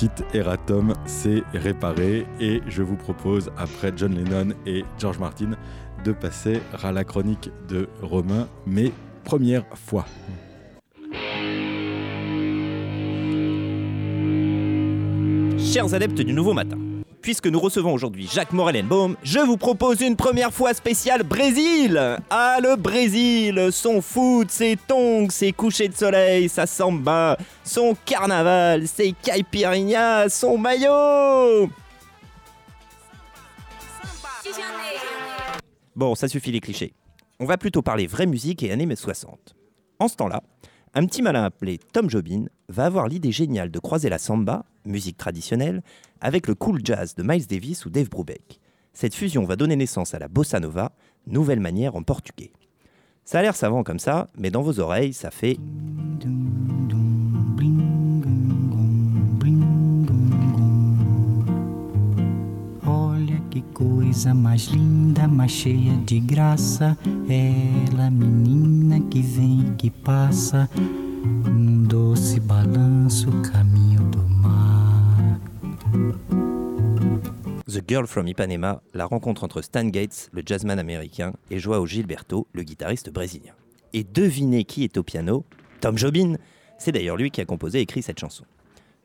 Petite erratum, c'est réparé et je vous propose, après John Lennon et George Martin, de passer à la chronique de Romain, mais première fois. Chers adeptes du nouveau matin, puisque nous recevons aujourd'hui Jacques Morel-Baum, je vous propose une première fois spéciale Brésil Ah, le Brésil Son foot, ses tongs, ses couchers de soleil, sa samba, son carnaval, ses caipirinhas, son maillot Bon, ça suffit les clichés. On va plutôt parler vraie musique et années 60. En ce temps-là, un petit malin appelé Tom Jobin va avoir l'idée géniale de croiser la samba, musique traditionnelle, avec le cool jazz de Miles Davis ou Dave Brubeck. Cette fusion va donner naissance à la bossa nova, nouvelle manière en portugais. Ça a l'air savant comme ça, mais dans vos oreilles, ça fait coisa mais linda, mais cheia de graça. Ela, menina que vem que passa, num doce balanço, caminho do mar. The Girl from Ipanema, la rencontre entre Stan Gates, le jazzman américain, et Joao Gilberto, le guitariste brésilien. Et devinez qui est au piano? Tom Jobin C'est d'ailleurs lui qui a composé et écrit cette chanson.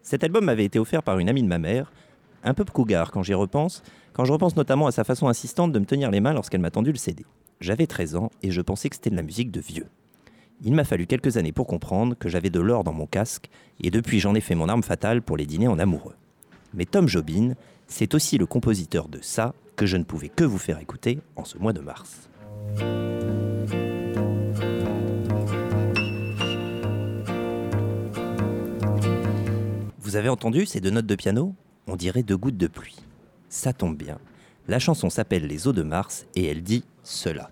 Cet album m'avait été offert par une amie de ma mère, un peu cougar quand j'y repense, quand je repense notamment à sa façon insistante de me tenir les mains lorsqu'elle m'a tendu le CD. J'avais 13 ans et je pensais que c'était de la musique de vieux. Il m'a fallu quelques années pour comprendre que j'avais de l'or dans mon casque, et depuis j'en ai fait mon arme fatale pour les dîners en amoureux. Mais Tom Jobin, c'est aussi le compositeur de ça que je ne pouvais que vous faire écouter en ce mois de mars. Vous avez entendu ces deux notes de piano? On dirait deux gouttes de pluie. Ça tombe bien. La chanson s'appelle Les eaux de Mars et elle dit cela.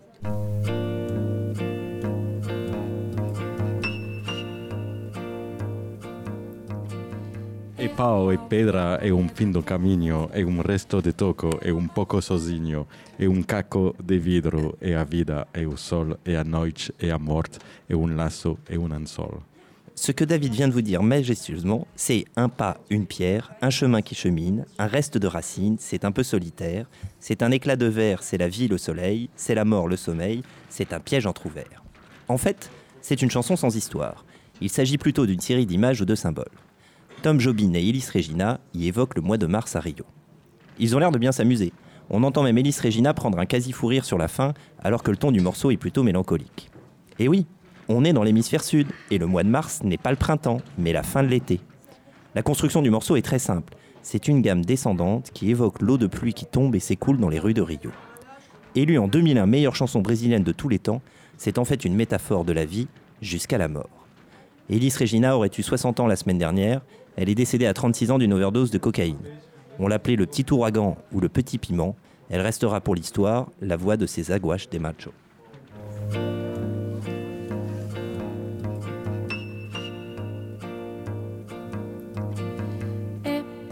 E pau e pedra e un fin do caminho e un resto de toco e un pouco sozinho e un caco de vidro e a vida e o sol e a noite e a morte e un laço e un anzol. Ce que David vient de vous dire majestueusement, c'est un pas, une pierre, un chemin qui chemine, un reste de racines, c'est un peu solitaire, c'est un éclat de verre, c'est la vie, le soleil, c'est la mort, le sommeil, c'est un piège entr'ouvert. En fait, c'est une chanson sans histoire. Il s'agit plutôt d'une série d'images ou de symboles. Tom Jobin et Ellis Regina y évoquent le mois de mars à Rio. Ils ont l'air de bien s'amuser. On entend même Ellis Regina prendre un quasi-fou rire sur la fin, alors que le ton du morceau est plutôt mélancolique. Et oui, on est dans l'hémisphère sud, et le mois de mars n'est pas le printemps, mais la fin de l'été. La construction du morceau est très simple. C'est une gamme descendante qui évoque l'eau de pluie qui tombe et s'écoule dans les rues de Rio. Élue en 2001 meilleure chanson brésilienne de tous les temps, c'est en fait une métaphore de la vie jusqu'à la mort. Ellis Regina aurait eu 60 ans la semaine dernière, elle est décédée à 36 ans d'une overdose de cocaïne. On l'appelait le petit ouragan ou le petit piment, elle restera pour l'histoire la voix de ces aguaches des machos.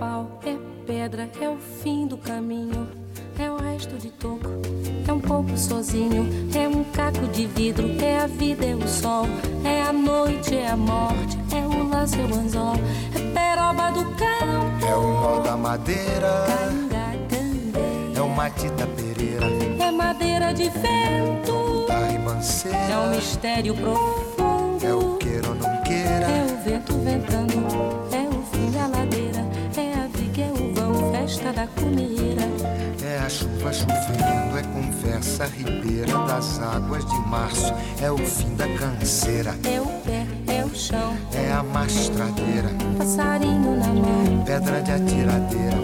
Pau, é pedra, é o fim do caminho, é o resto de toco, é um pouco sozinho, é um caco de vidro, é a vida, é o sol, é a noite, é a morte, é o laço, é o anzol, é peroba do campo, É o nó da madeira, é o matita pereira, é madeira de vento, é um mistério profundo, é o queira ou não queira, É o vento ventando, festa da cumeira. é a chuva chovendo, é conversa ribeira das águas de março, é o fim da canseira, É o pé, é o chão, é a mastradeira, passarinho na mão, pedra de atiradeira,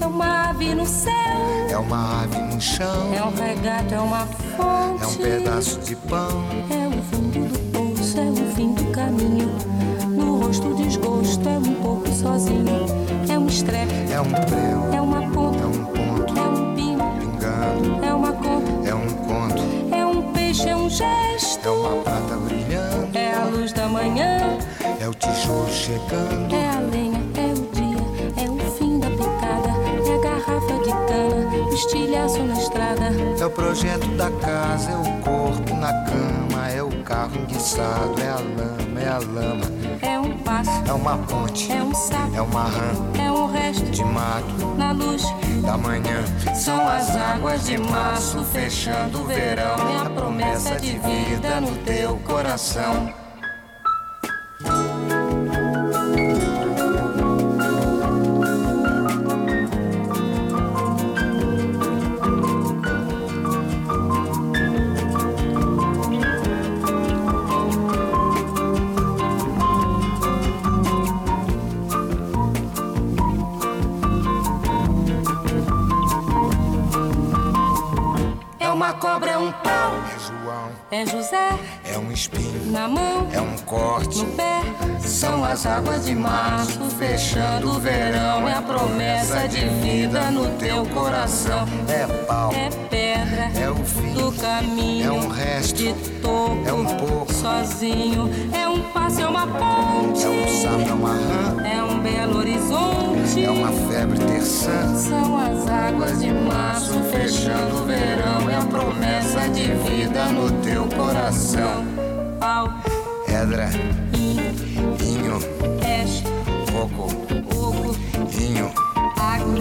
é uma ave no céu, é uma ave no chão, é um regato, é uma fonte, é um pedaço de pão, é o fundo do poço, é o fim do caminho. No rosto desgosto, é um pouco sozinho, estrepe, é um prego, é uma é ponta, um ponto, é um pingando, é uma conta, é um conto, é um peixe, é um gesto. é uma prata brilhando, É a luz da manhã, é o tijolo chegando, é a lenha, é o dia, é o fim da picada, é a garrafa de cana, o estilhaço na estrada, É o projeto da casa, é o corpo na cama, o carro enguiçado, é a lama, é a lama, é um passo, é uma ponte, é um sapo, é uma rã é um resto de mato na luz. da manhã. São as águas de março fechando o verão, é a promessa de vida no teu coração. É José. É um espinho, na mão, é um corte, no pé. São as águas de março fechando o verão, é a promessa de vida no teu coração. é pau, É pedra é o fim, do caminho, é um resto, de topo, é um pouco, sozinho, é um passo, é uma ponte, é um sapo, é uma rã, é um belo horizonte. é uma febre terçã, São as águas de março fechando o verão, é a promessa de vida no teu coração. Pau, pedra, inho, peixe, coco, oco, inho, água,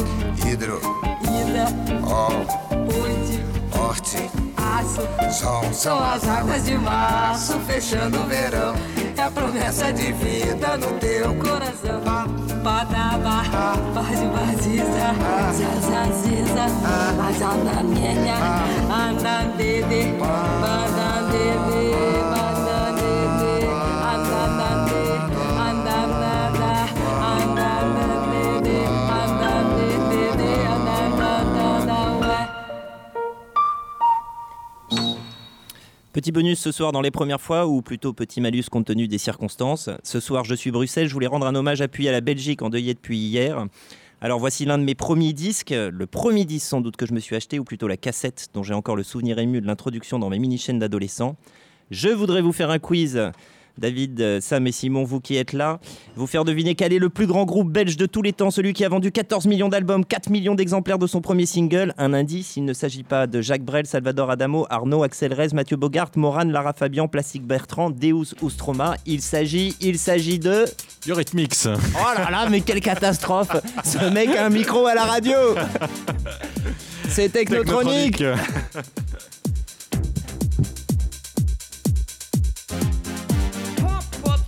hidro, ida, ol, ponte, aço. sol, São as águas de março fechando o verão, é a promessa de vida no teu coração. Badaba, bade baziza, zazaziza, bazandanenha, andandede, bandandede, bandandede, Petit bonus ce soir dans les premières fois, ou plutôt petit malus compte tenu des circonstances. Ce soir, je suis Bruxelles, je voulais rendre un hommage appuyé à la Belgique endeuillée depuis hier. Alors voici l'un de mes premiers disques, le premier disque sans doute que je me suis acheté, ou plutôt la cassette dont j'ai encore le souvenir ému de l'introduction dans mes mini-chaînes d'adolescents. Je voudrais vous faire un quiz David, euh, Sam et Simon, vous qui êtes là, vous faire deviner quel est le plus grand groupe belge de tous les temps, celui qui a vendu 14 millions d'albums, 4 millions d'exemplaires de son premier single. Un indice, il ne s'agit pas de Jacques Brel, Salvador Adamo, Arnaud, Axel Rez, Mathieu Bogart, Morane, Lara Fabian, Plastique Bertrand, Deus Oustroma. Il s'agit, il s'agit de... Eurythmics. Oh là là, mais quelle catastrophe Ce mec a un micro à la radio C'est Technotronique Pump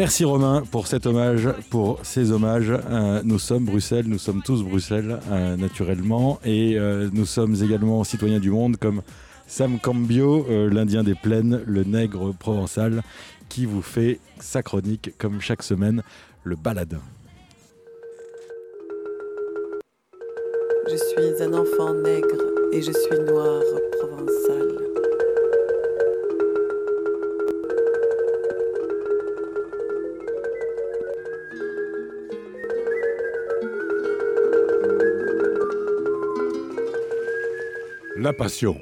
Merci Romain pour cet hommage, pour ces hommages. Euh, nous sommes Bruxelles, nous sommes tous Bruxelles, euh, naturellement, et euh, nous sommes également citoyens du monde comme Sam Cambio, l'Indien des plaines, le nègre provençal, qui vous fait sa chronique comme chaque semaine, le baladin. Je suis un enfant nègre et je suis noir provençal. La passion.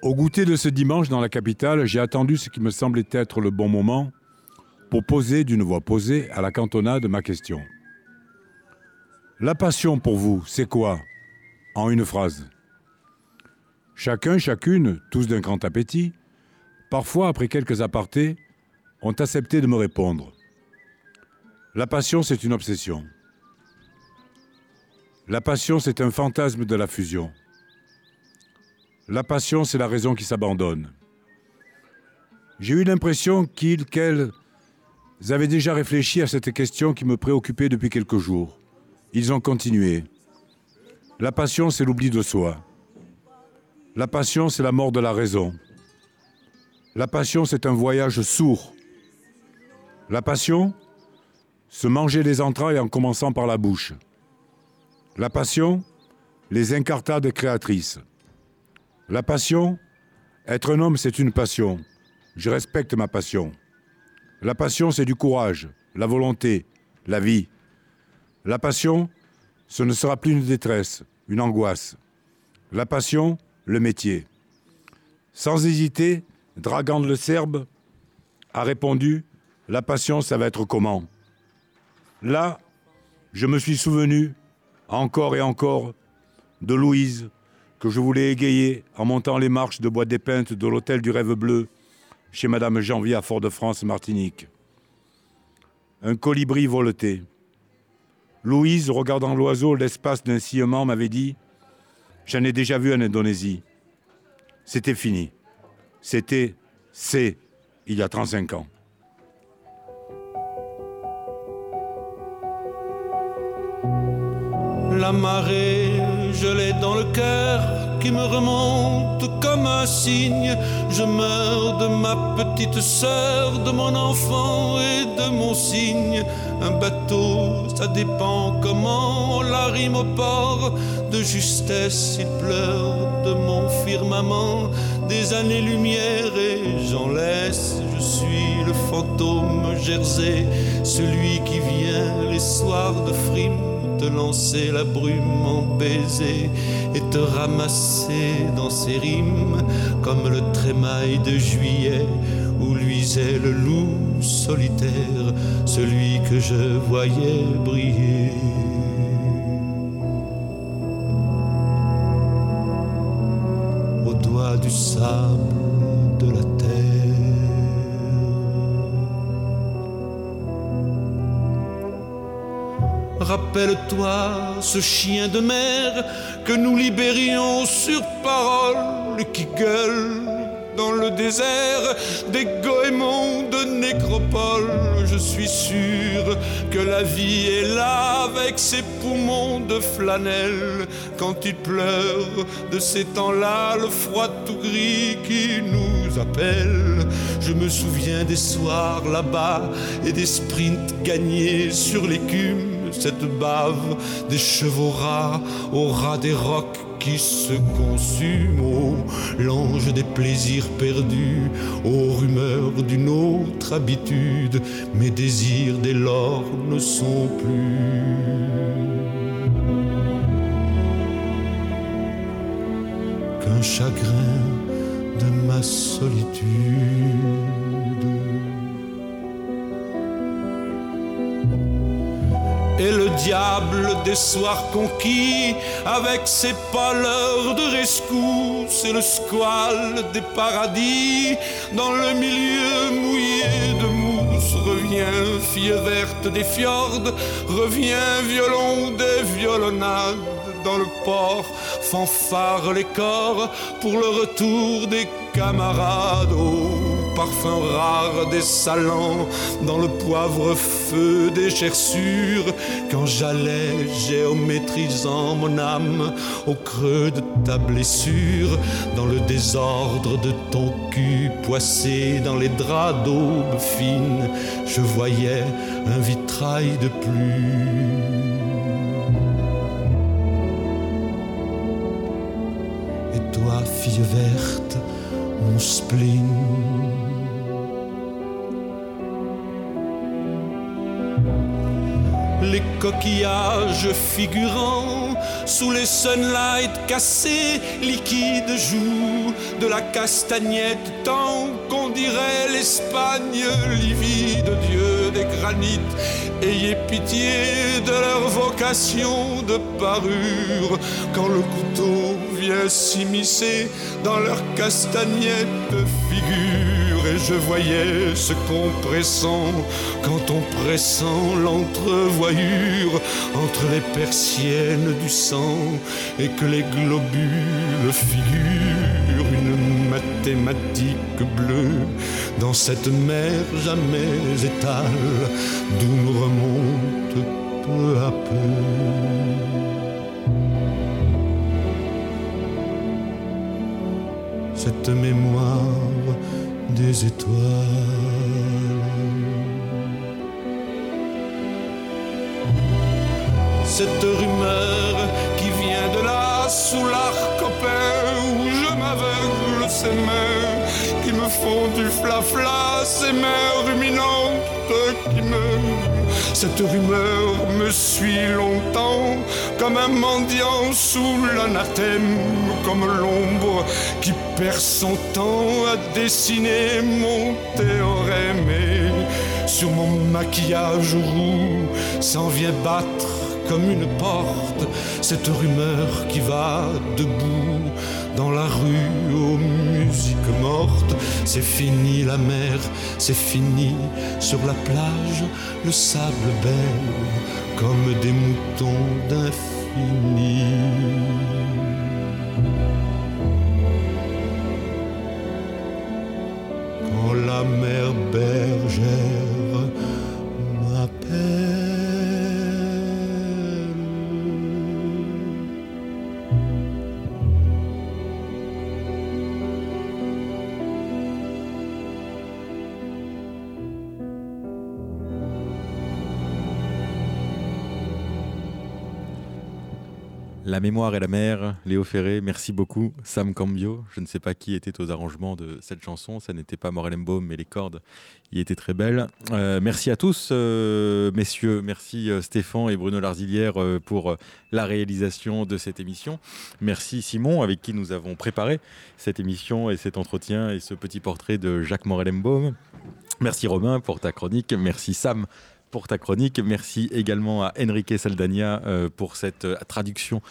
Au goûter de ce dimanche dans la capitale, j'ai attendu ce qui me semblait être le bon moment pour poser d'une voix posée à la cantonade ma question. La passion pour vous, c'est quoi? En une phrase. Chacun, chacune, tous d'un grand appétit, parfois après quelques apartés, ont accepté de me répondre. La passion, c'est une obsession. La passion, c'est un fantasme de la fusion. La passion, c'est la raison qui s'abandonne. J'ai eu l'impression qu'ils, qu'elles, avaient déjà réfléchi à cette question qui me préoccupait depuis quelques jours. Ils ont continué. La passion, c'est l'oubli de soi. La passion, c'est la mort de la raison. La passion, c'est un voyage sourd. La passion, se manger les entrailles en commençant par la bouche. La passion, les incartades créatrices. La passion, être un homme, c'est une passion. Je respecte ma passion. La passion, c'est du courage, la volonté, la vie. La passion, ce ne sera plus une détresse, une angoisse. La passion, le métier. Sans hésiter, Dragand le Serbe a répondu La passion, ça va être comment? Là, je me suis souvenu, encore et encore, de Louise, que je voulais égayer en montant les marches de bois dépeintes de l'hôtel du Rêve Bleu chez Madame Janvier à Fort-de-France, Martinique. Un colibri voletait. Louise, regardant l'oiseau l'espace d'un sillonnement, m'avait dit J'en ai déjà vu en Indonésie. C'était fini. C'était, c'est, il y a 35 ans. La marée, je l'ai dans le cœur qui me remonte comme un signe. Je meurs de ma petite sœur, de mon enfant et de mon cygne. Un bateau, ça dépend comment on la rime au port. De justesse, il pleure de mon firmament. Des années-lumière et j'en laisse. Je suis le fantôme Jersey, celui qui vient les soirs de frime te lancer la brume en baiser et te ramasser dans ses rimes comme le trémail de juillet où luisait le loup solitaire, celui que je voyais briller. Au doigt du sable Rappelle-toi ce chien de mer que nous libérions sur parole qui gueule dans le désert des goémons de nécropole. Je suis sûr que la vie est là avec ses poumons de flanelle. Quand il pleure de ces temps-là, le froid tout gris qui nous appelle. Je me souviens des soirs là-bas et des sprints gagnés sur l'écume. Cette bave des chevaux rats au ras des rocs qui se consume, oh, l'ange des plaisirs perdus, aux rumeurs d'une autre habitude, mes désirs dès lors ne sont plus qu'un chagrin de ma solitude. Et le diable des soirs conquis, avec ses pâleurs de rescousse et le squale des paradis, dans le milieu mouillé de mousse, revient fille verte des fjords, revient violon des violonnades. Dans le port, fanfare les corps pour le retour des camarades. Au parfum rare des salants, dans le poivre feu des gerçures, quand j'allais géométrisant mon âme au creux de ta blessure, dans le désordre de ton cul poissé dans les draps d'aube fine, je voyais un vitrail de pluie. Et toi, fille verte, mon spleen. Les coquillages figurants sous les sunlight cassés, liquides joues de la castagnette, tant qu'on dirait l'Espagne livide, Dieu des granites. Ayez pitié de leur vocation de parure quand le couteau vient s'immiscer dans leur castagnette figure. Et je voyais ce compressant quand on pressant l'entrevoyure entre les persiennes du sang et que les globules figurent une mathématique bleue dans cette mer jamais étale d'où nous remonte peu à peu. Cette mémoire des étoiles. Cette rumeur qui vient de là sous l'arc où je m'aveugle, ces mains qui me font du flafla, ces mains ruminantes qui me cette rumeur me suit longtemps, comme un mendiant sous l'anathème, comme l'ombre qui perd son temps à dessiner mon théorème. Sur mon maquillage roux s'en vient battre comme une porte cette rumeur qui va debout dans la rue aux musiques mortes. C'est fini la mer, c'est fini sur la plage, le sable belle comme des moutons d'infini. La mémoire et la mer, Léo Ferré, merci beaucoup. Sam Cambio, je ne sais pas qui était aux arrangements de cette chanson, ça n'était pas Morel Baum, mais les cordes y étaient très belles. Euh, merci à tous, euh, messieurs. Merci euh, Stéphane et Bruno Larzilière pour la réalisation de cette émission. Merci Simon, avec qui nous avons préparé cette émission et cet entretien et ce petit portrait de Jacques Morel Baum. Merci Romain pour ta chronique. Merci Sam pour ta chronique. Merci également à Enrique Saldania euh, pour cette euh, traduction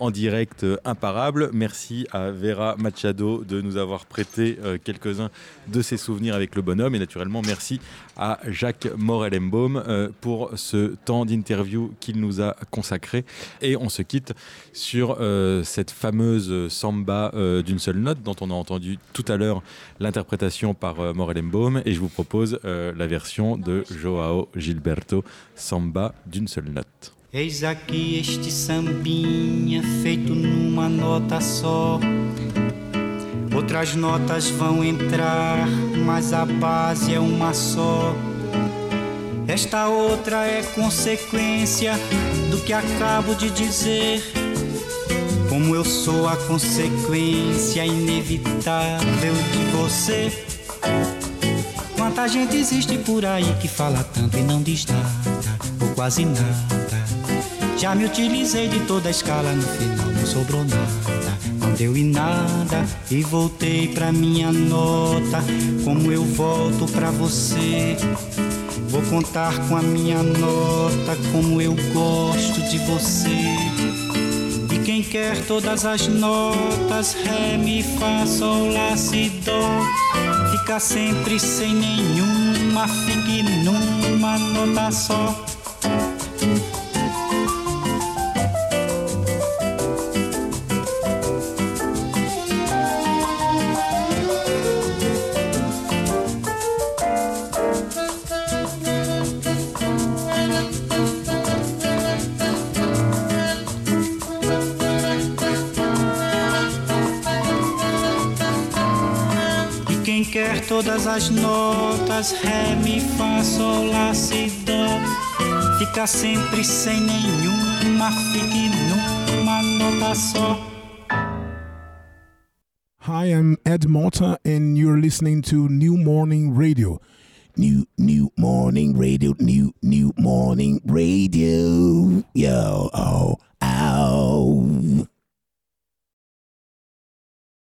en direct euh, imparable. Merci à Vera Machado de nous avoir prêté euh, quelques-uns de ses souvenirs avec le bonhomme. Et naturellement, merci à Jacques Morel-Embaum euh, pour ce temps d'interview qu'il nous a consacré. Et on se quitte sur cette fameuse samba d'une seule note dont on a entendu tout à l'heure l'interprétation par Morel-Embaum. Et je vous propose la version de Joao Gilberto, samba d'une seule note. Eis aqui este sambinha feito numa nota só. Outras notas vão entrar, mas a base é uma só. Esta outra é consequência do que acabo de dizer. Como eu sou a consequência inevitável de você. Quanta gente existe por aí que fala tanto e não diz nada, ou quase nada. Já me utilizei de toda a escala, no final não sobrou nada. Não deu em nada e voltei pra minha nota. Como eu volto pra você. Vou contar com a minha nota como eu gosto de você. E quem quer todas as notas, Ré, Mi, Fá, Sol, Lá, Si, Dó, fica sempre sem nenhuma, fique numa nota só. Quer todas as notas, Ré, Mi, Fá, Sol, Lá, Si, Dó, fica sempre sem nenhuma, fique numa nota só. Hi, I'm Ed Malta, and you're listening to New Morning Radio. New, new morning radio, new, new morning radio. Yo, oh.